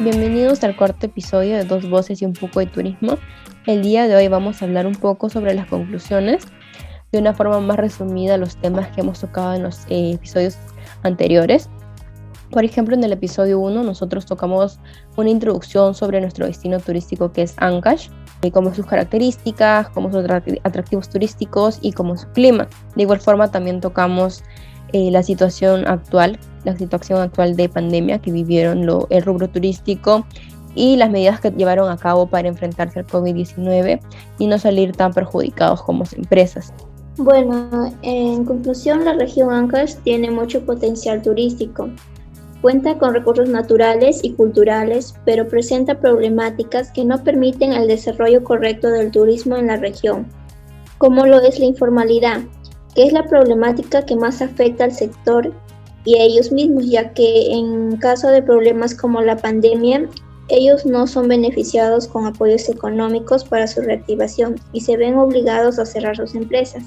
Bienvenidos al cuarto episodio de Dos Voces y un poco de Turismo. El día de hoy vamos a hablar un poco sobre las conclusiones, de una forma más resumida los temas que hemos tocado en los eh, episodios anteriores. Por ejemplo, en el episodio 1 nosotros tocamos una introducción sobre nuestro destino turístico que es Ancash, y como sus características, como sus atractivos turísticos y como su clima. De igual forma también tocamos eh, la situación actual, la situación actual de pandemia que vivieron lo, el rubro turístico y las medidas que llevaron a cabo para enfrentarse al COVID-19 y no salir tan perjudicados como empresas. Bueno, en conclusión, la región Ancash tiene mucho potencial turístico. Cuenta con recursos naturales y culturales, pero presenta problemáticas que no permiten el desarrollo correcto del turismo en la región, como lo es la informalidad, que es la problemática que más afecta al sector y a ellos mismos, ya que en caso de problemas como la pandemia, ellos no son beneficiados con apoyos económicos para su reactivación y se ven obligados a cerrar sus empresas.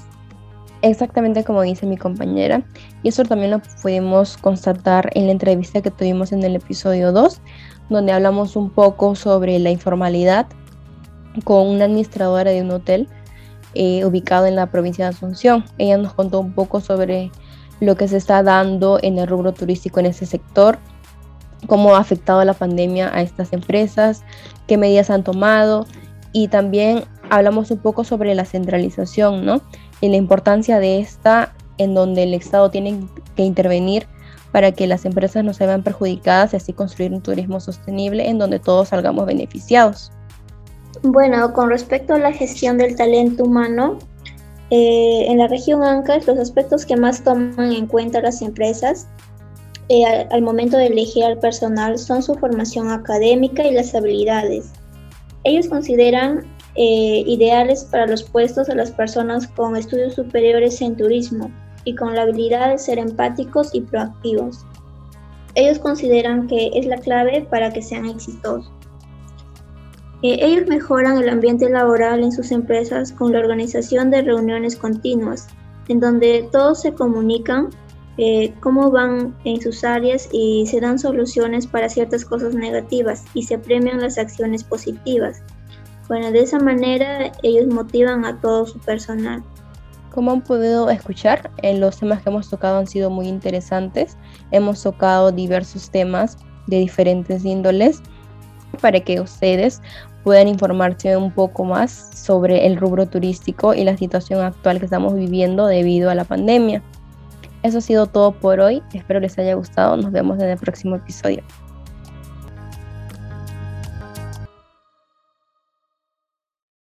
Exactamente como dice mi compañera, y eso también lo pudimos constatar en la entrevista que tuvimos en el episodio 2, donde hablamos un poco sobre la informalidad con una administradora de un hotel eh, ubicado en la provincia de Asunción. Ella nos contó un poco sobre lo que se está dando en el rubro turístico en ese sector, cómo ha afectado la pandemia a estas empresas, qué medidas han tomado y también hablamos un poco sobre la centralización, ¿no? Y la importancia de esta en donde el Estado tiene que intervenir para que las empresas no se vean perjudicadas y así construir un turismo sostenible en donde todos salgamos beneficiados. Bueno, con respecto a la gestión del talento humano, eh, en la región Ancash los aspectos que más toman en cuenta las empresas eh, al, momento de elegir al personal son su formación académica y las habilidades. Ellos consideran eh, ideales para los puestos a las personas con estudios superiores en turismo y con la habilidad de ser empáticos y proactivos. Ellos consideran que es la clave para que sean exitosos. Eh, ellos mejoran el ambiente laboral en sus empresas con la organización de reuniones continuas, en donde todos se comunican eh, cómo van en sus áreas y se dan soluciones para ciertas cosas negativas y se premian las acciones positivas. Bueno, de esa manera ellos motivan a todo su personal. Como han podido escuchar, en los temas que hemos tocado han sido muy interesantes. Hemos tocado diversos temas de diferentes índoles para que ustedes puedan informarse un poco más sobre el rubro turístico y la situación actual que estamos viviendo debido a la pandemia. Eso ha sido todo por hoy. Espero les haya gustado. Nos vemos en el próximo episodio.